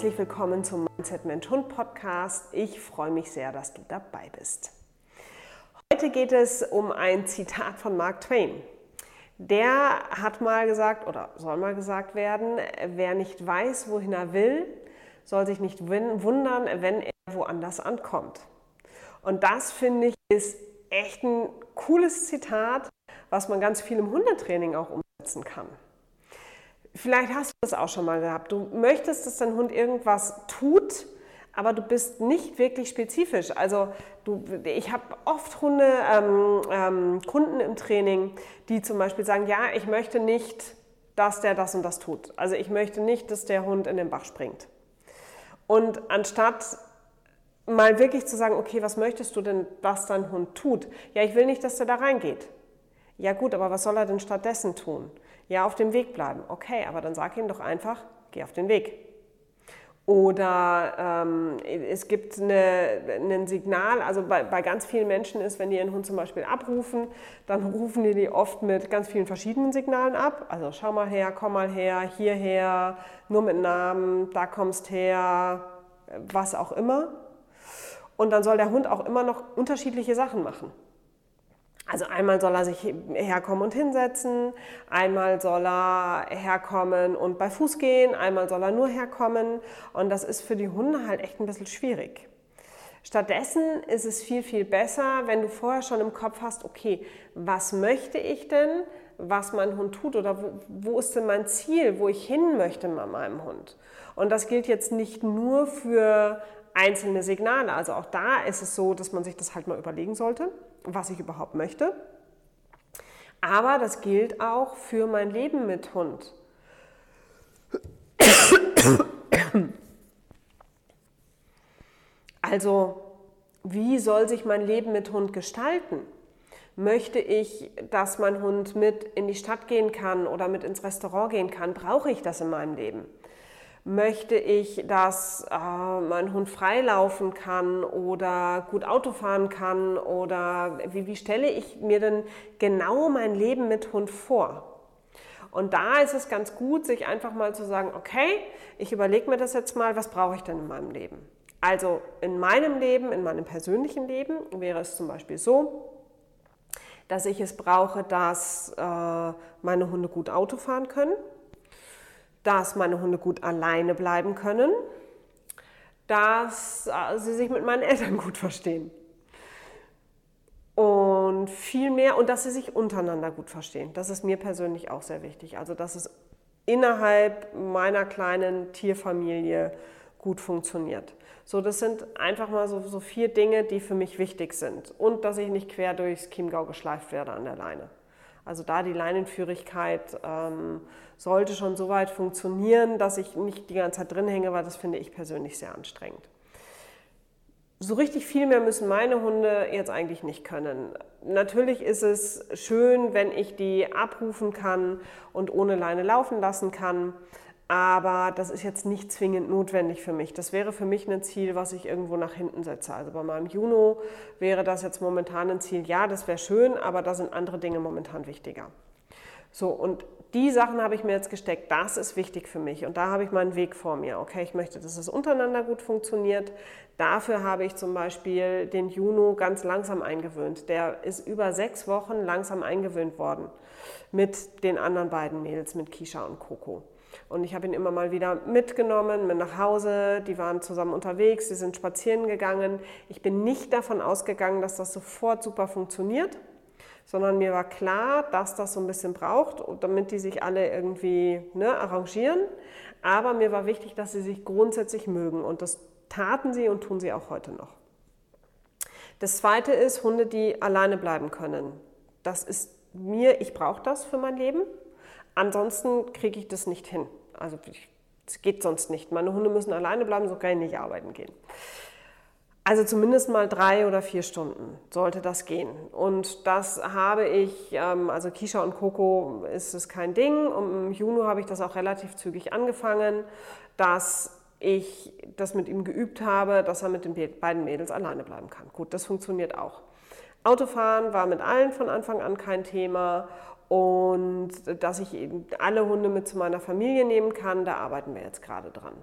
Herzlich willkommen zum Mindset Mensch Hund Podcast. Ich freue mich sehr, dass du dabei bist. Heute geht es um ein Zitat von Mark Twain. Der hat mal gesagt oder soll mal gesagt werden, wer nicht weiß, wohin er will, soll sich nicht wundern, wenn er woanders ankommt. Und das finde ich ist echt ein cooles Zitat, was man ganz viel im Hundetraining auch umsetzen kann. Vielleicht hast du das auch schon mal gehabt. Du möchtest, dass dein Hund irgendwas tut, aber du bist nicht wirklich spezifisch. Also du, ich habe oft Hunde, ähm, ähm, Kunden im Training, die zum Beispiel sagen, ja, ich möchte nicht, dass der das und das tut. Also ich möchte nicht, dass der Hund in den Bach springt. Und anstatt mal wirklich zu sagen, okay, was möchtest du denn, was dein Hund tut? Ja, ich will nicht, dass der da reingeht. Ja gut, aber was soll er denn stattdessen tun? Ja, auf dem Weg bleiben. Okay, aber dann sag ihm doch einfach, geh auf den Weg. Oder ähm, es gibt ein Signal, also bei, bei, ganz vielen Menschen ist, wenn die ihren Hund zum Beispiel abrufen, dann rufen die die oft mit ganz vielen verschiedenen Signalen ab. Also schau mal her, komm mal her, hierher, nur mit Namen, da kommst her, was auch immer. Und dann soll der Hund auch immer noch unterschiedliche Sachen machen. Also einmal soll er sich herkommen und hinsetzen, einmal soll er herkommen und bei Fuß gehen, einmal soll er nur herkommen und das ist für die Hunde halt echt ein bisschen schwierig. Stattdessen ist es viel, viel besser, wenn du vorher schon im Kopf hast, okay, was möchte ich denn, was mein Hund tut oder wo, wo ist denn mein Ziel, wo ich hin möchte mit meinem Hund. Und das gilt jetzt nicht nur für einzelne Signale. Also auch da ist es so, dass man sich das halt mal überlegen sollte, was ich überhaupt möchte. Aber das gilt auch für mein Leben mit Hund. Also, wie soll sich mein Leben mit Hund gestalten? Möchte ich, dass mein Hund mit in die Stadt gehen kann oder mit ins Restaurant gehen kann? Brauche ich das in meinem Leben? Möchte ich, dass äh, mein Hund freilaufen kann oder gut Auto fahren kann? Oder wie, wie stelle ich mir denn genau mein Leben mit Hund vor? Und da ist es ganz gut, sich einfach mal zu sagen, okay, ich überlege mir das jetzt mal, was brauche ich denn in meinem Leben? Also in meinem Leben, in meinem persönlichen Leben wäre es zum Beispiel so, dass ich es brauche, dass äh, meine Hunde gut Auto fahren können dass meine Hunde gut alleine bleiben können, dass äh, sie sich mit meinen Eltern gut verstehen. Und viel mehr, und dass sie sich untereinander gut verstehen. Das ist mir persönlich auch sehr wichtig. Also, dass es innerhalb meiner kleinen Tierfamilie gut funktioniert. So, das sind einfach mal so, so vier Dinge, die für mich wichtig sind. Und dass ich nicht quer durchs Chiemgau geschleift werde an der Leine. Also da die Leinenführigkeit ähm, sollte schon so weit funktionieren, dass ich nicht die ganze Zeit drin hänge, weil das finde ich persönlich sehr anstrengend. So richtig viel mehr müssen meine Hunde jetzt eigentlich nicht können. Natürlich ist es schön, wenn ich die abrufen kann und ohne Leine laufen lassen kann aber das ist jetzt nicht zwingend notwendig für mich. Das wäre für mich ein Ziel, was ich irgendwo nach hinten setze. Also bei meinem Juno wäre das jetzt momentan ein Ziel, ja, das wäre schön, aber da sind andere Dinge momentan wichtiger. So, und die Sachen habe ich mir jetzt gesteckt, das ist wichtig für mich und da habe ich meinen Weg vor mir. Okay, ich möchte, dass es untereinander gut funktioniert. Dafür habe ich zum Beispiel den Juno ganz langsam eingewöhnt. Der ist über sechs Wochen langsam eingewöhnt worden mit den anderen beiden Mädels, mit Kisha und Coco. Und ich habe ihn immer mal wieder mitgenommen, mit nach Hause. Die waren zusammen unterwegs, sie sind spazieren gegangen. Ich bin nicht davon ausgegangen, dass das sofort super funktioniert, sondern mir war klar, dass das so ein bisschen braucht, damit die sich alle irgendwie ne, arrangieren. Aber mir war wichtig, dass sie sich grundsätzlich mögen. Und das taten sie und tun sie auch heute noch. Das zweite ist Hunde, die alleine bleiben können. Das ist mir, ich brauche das für mein Leben. Ansonsten kriege ich das nicht hin. Also es geht sonst nicht. Meine Hunde müssen alleine bleiben, so kann ich nicht arbeiten gehen. Also zumindest mal drei oder vier Stunden sollte das gehen. Und das habe ich, ähm, also Kisha und Coco ist es kein Ding. Und im Juni habe ich das auch relativ zügig angefangen, dass ich das mit ihm geübt habe, dass er mit den beiden Mädels alleine bleiben kann. Gut, das funktioniert auch. Autofahren war mit allen von Anfang an kein Thema und dass ich eben alle Hunde mit zu meiner Familie nehmen kann, da arbeiten wir jetzt gerade dran.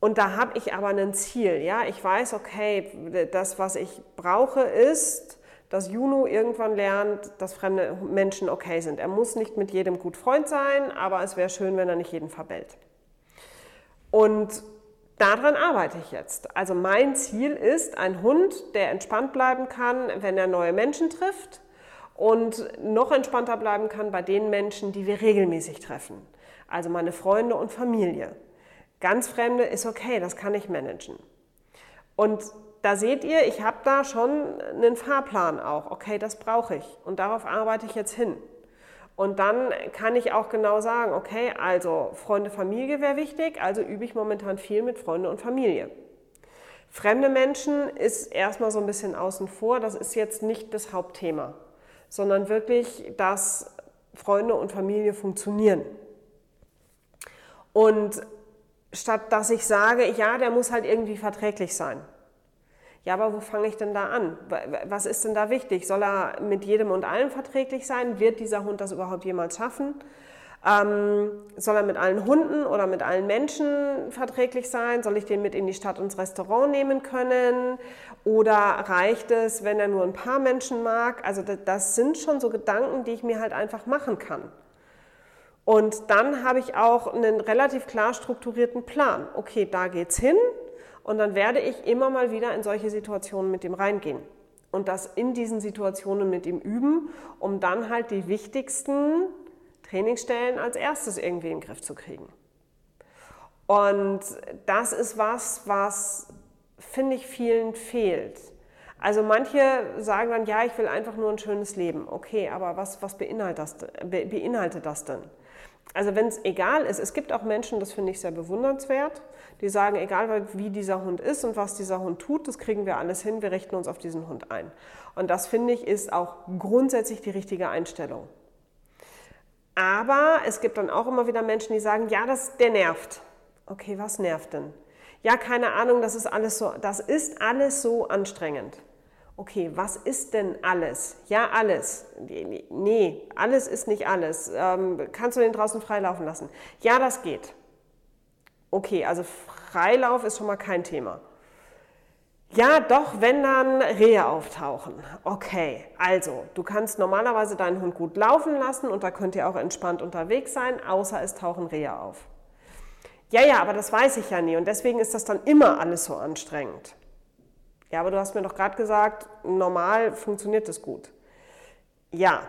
Und da habe ich aber ein Ziel. Ja? Ich weiß, okay, das, was ich brauche, ist, dass Juno irgendwann lernt, dass fremde Menschen okay sind. Er muss nicht mit jedem gut Freund sein, aber es wäre schön, wenn er nicht jeden verbellt. Und daran arbeite ich jetzt. Also mein Ziel ist ein Hund, der entspannt bleiben kann, wenn er neue Menschen trifft und noch entspannter bleiben kann bei den Menschen, die wir regelmäßig treffen. Also meine Freunde und Familie. Ganz Fremde ist okay, das kann ich managen. Und da seht ihr, ich habe da schon einen Fahrplan auch. Okay, das brauche ich und darauf arbeite ich jetzt hin. Und dann kann ich auch genau sagen, okay, also Freunde, Familie wäre wichtig, also übe ich momentan viel mit Freunde und Familie. Fremde Menschen ist erstmal so ein bisschen außen vor, das ist jetzt nicht das Hauptthema, sondern wirklich, dass Freunde und Familie funktionieren. Und statt dass ich sage, ja, der muss halt irgendwie verträglich sein. Ja, aber wo fange ich denn da an? Was ist denn da wichtig? Soll er mit jedem und allen verträglich sein? Wird dieser Hund das überhaupt jemals schaffen? Ähm, soll er mit allen Hunden oder mit allen Menschen verträglich sein? Soll ich den mit in die Stadt ins Restaurant nehmen können? Oder reicht es, wenn er nur ein paar Menschen mag? Also das, das sind schon so Gedanken, die ich mir halt einfach machen kann. Und dann habe ich auch einen relativ klar strukturierten Plan. Okay, da geht's hin und dann werde ich immer mal wieder in solche Situationen mit ihm reingehen und das in diesen Situationen mit ihm üben, um dann halt die wichtigsten Trainingsstellen als erstes irgendwie in den Griff zu kriegen. Und das ist was, was finde ich vielen fehlt. Also manche sagen dann, ja, ich will einfach nur ein schönes Leben. Okay, aber was, was beinhaltet, das, beinhaltet das denn? also wenn es egal ist, es gibt auch Menschen, das finde ich sehr bewundernswert, die sagen, egal wie dieser Hund ist und was dieser Hund tut, das kriegen wir alles hin, wir richten uns auf diesen Hund ein. Und das finde ich ist auch grundsätzlich die richtige Einstellung. Aber es gibt dann auch immer wieder Menschen, die sagen, ja, das, der nervt. Okay, was nervt denn? Ja, keine Ahnung, das ist alles so, das ist alles so anstrengend okay, was ist denn alles? Ja, alles. Nee, alles ist nicht alles. Ähm, kannst du den draußen freilaufen lassen? Ja, das geht. Okay, also Freilauf ist schon mal kein Thema. Ja, doch, wenn dann Rehe auftauchen. Okay, also du kannst normalerweise deinen Hund gut laufen lassen und da könnt ihr auch entspannt unterwegs sein, außer es tauchen Rehe auf. Ja, ja, aber das weiß ich ja nie und deswegen ist das dann immer alles so anstrengend. Ja, aber du hast mir doch gerade gesagt, normal funktioniert das gut. Ja,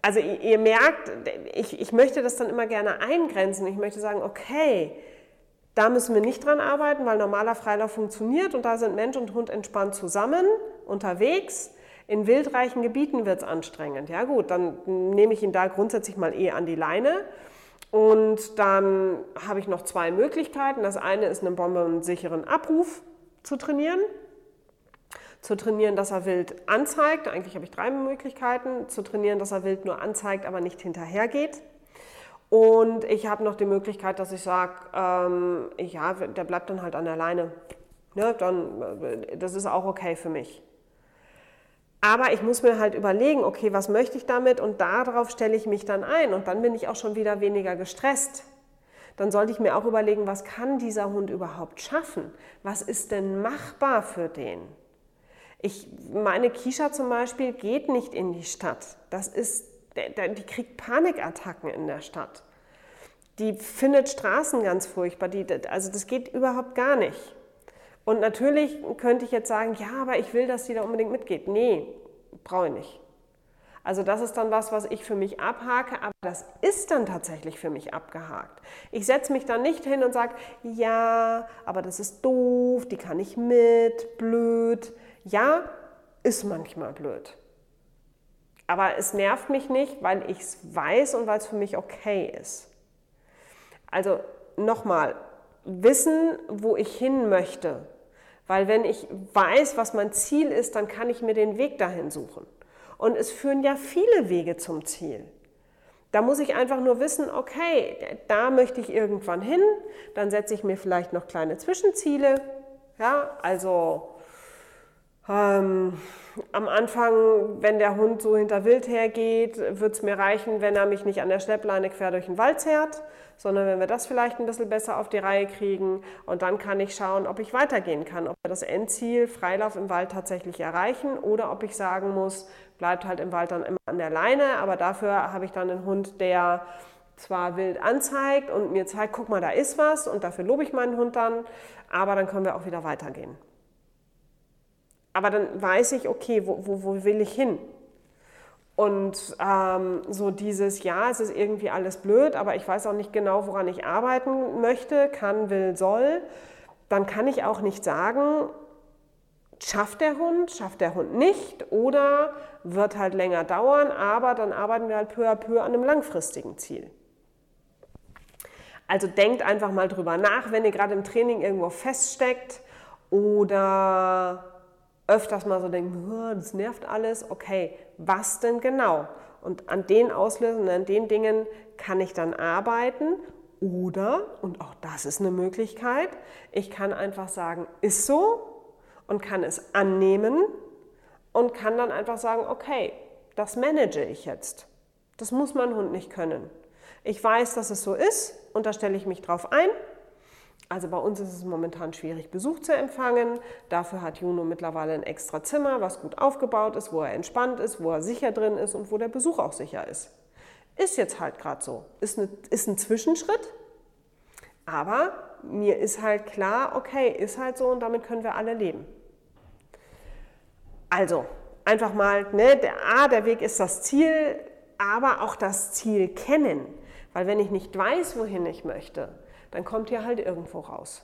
also ihr, ihr merkt, ich, ich möchte das dann immer gerne eingrenzen. Ich möchte sagen, okay, da müssen wir nicht dran arbeiten, weil normaler Freilauf funktioniert und da sind Mensch und Hund entspannt zusammen, unterwegs. In wildreichen Gebieten wird es anstrengend. Ja gut, dann nehme ich ihn da grundsätzlich mal eh an die Leine. Und dann habe ich noch zwei Möglichkeiten. Das eine ist, einen bombensicheren Abruf zu trainieren zu trainieren, dass er wild anzeigt. Eigentlich habe ich drei Möglichkeiten. Zu trainieren, dass er wild nur anzeigt, aber nicht hinterhergeht. Und ich habe noch die Möglichkeit, dass ich sage, ähm, ja, der bleibt dann halt an der Leine. Ne, dann, äh, das ist auch okay für mich. Aber ich muss mir halt überlegen, okay, was möchte ich damit? Und darauf stelle ich mich dann ein. Und dann bin ich auch schon wieder weniger gestresst. Dann sollte ich mir auch überlegen, was kann dieser Hund überhaupt schaffen? Was ist denn machbar für den? Ich, meine Kisha zum Beispiel geht nicht in die Stadt. Das ist, die kriegt Panikattacken in der Stadt. Die findet Straßen ganz furchtbar. Die, also das geht überhaupt gar nicht. Und natürlich könnte ich jetzt sagen, ja, aber ich will, dass die da unbedingt mitgeht. Nee, brauche ich nicht. Also das ist dann was, was ich für mich abhake, aber das ist dann tatsächlich für mich abgehakt. Ich setze mich dann nicht hin und sage, ja, aber das ist doof, die kann ich mit, blöd. Ja, ist manchmal blöd. Aber es nervt mich nicht, weil ich es weiß und weil es für mich okay ist. Also nochmal, wissen, wo ich hin möchte. Weil wenn ich weiß, was mein Ziel ist, dann kann ich mir den Weg dahin suchen. Und es führen ja viele Wege zum Ziel. Da muss ich einfach nur wissen, okay, da möchte ich irgendwann hin, dann setze ich mir vielleicht noch kleine Zwischenziele. Ja, also Ähm, am Anfang, wenn der Hund so hinter Wild hergeht, wird es mir reichen, wenn er mich nicht an der Schleppleine quer durch den Wald zerrt, sondern wenn wir das vielleicht ein bisschen besser auf die Reihe kriegen. Und dann kann ich schauen, ob ich weitergehen kann, ob wir das Endziel Freilauf im Wald tatsächlich erreichen oder ob ich sagen muss, bleibt halt im Wald dann immer an der Leine, aber dafür habe ich dann einen Hund, der zwar wild anzeigt und mir zeigt, guck mal, da ist was und dafür lobe ich meinen Hund dann, aber dann können wir auch wieder weitergehen. Aber dann weiß ich, okay, wo, wo, wo will ich hin? Und ähm, so dieses, ja, es ist irgendwie alles blöd, aber ich weiß auch nicht genau, woran ich arbeiten möchte, kann, will, soll, dann kann ich auch nicht sagen, schafft der Hund, schafft der Hund nicht oder wird halt länger dauern, aber dann arbeiten wir halt peu à peu an einem langfristigen Ziel. Also denkt einfach mal drüber nach, wenn ihr gerade im Training irgendwo feststeckt oder öfters mal so denkt, das nervt alles, okay, was denn genau? Und an den Auslösungen, an den Dingen kann ich dann arbeiten oder, und auch das ist eine Möglichkeit, ich kann einfach sagen, ist so und kann es annehmen und kann dann einfach sagen, okay, das manage ich jetzt. Das muss mein Hund nicht können. Ich weiß, dass es so ist und da stelle ich mich drauf ein. Also bei uns ist es momentan schwierig, Besuch zu empfangen. Dafür hat Juno mittlerweile ein extra Zimmer, was gut aufgebaut ist, wo er entspannt ist, wo er sicher drin ist und wo der Besuch auch sicher ist. Ist jetzt halt gerade so. Ist, eine, ist ein Zwischenschritt, aber mir ist halt klar, okay, ist halt so und damit können wir alle leben. Also, einfach mal, ne, der A, der Weg ist das Ziel, aber auch das Ziel kennen. Weil wenn ich nicht weiß, wohin ich möchte, dann kommt ihr halt irgendwo raus.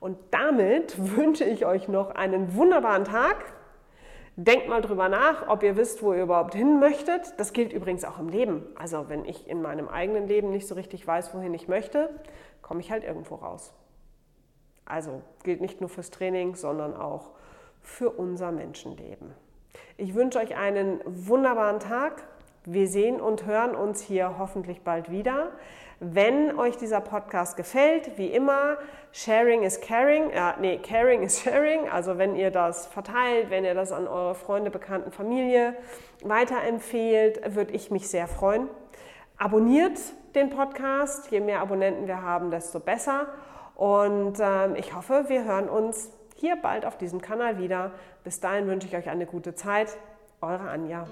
Und damit wünsche ich euch noch einen wunderbaren Tag. Denkt mal drüber nach, ob ihr wisst, wo ihr überhaupt hin möchtet. Das gilt übrigens auch im Leben. Also wenn ich in meinem eigenen Leben nicht so richtig weiß, wohin ich möchte, komme ich halt irgendwo raus. Also gilt nicht nur fürs Training, sondern auch für unser Menschenleben. Ich wünsche euch einen wunderbaren Tag. Wir sehen und hören uns hier hoffentlich bald wieder. Wenn euch dieser Podcast gefällt, wie immer, Sharing is Caring, äh, nee, Caring is Sharing. Also wenn ihr das verteilt, wenn ihr das an eure Freunde, Bekannten, Familie weiterempfehlt, würde ich mich sehr freuen. Abonniert den Podcast. Je mehr Abonnenten wir haben, desto besser. Und ähm, ich hoffe, wir hören uns hier bald auf diesem Kanal wieder. Bis dahin wünsche ich euch eine gute Zeit. Eure Anja.